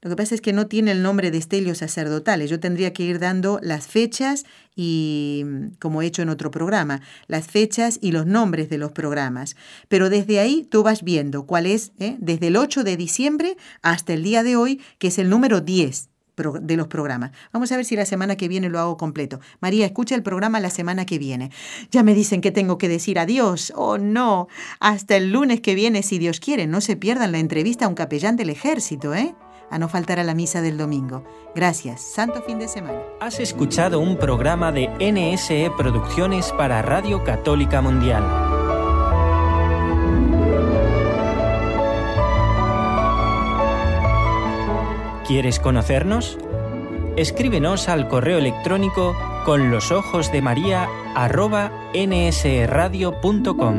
lo que pasa es que no tiene el nombre de estelios sacerdotales. Yo tendría que ir dando las fechas y, como he hecho en otro programa, las fechas y los nombres de los programas. Pero desde ahí tú vas viendo cuál es, ¿eh? desde el 8 de diciembre hasta el día de hoy, que es el número 10. de los programas. Vamos a ver si la semana que viene lo hago completo. María, escucha el programa la semana que viene. Ya me dicen que tengo que decir adiós. Oh, no. Hasta el lunes que viene, si Dios quiere. No se pierdan la entrevista a un capellán del ejército, ¿eh? A no faltar a la misa del domingo. Gracias. Santo fin de semana. Has escuchado un programa de NSE Producciones para Radio Católica Mundial. ¿Quieres conocernos? Escríbenos al correo electrónico con los ojos de María nsradio.com.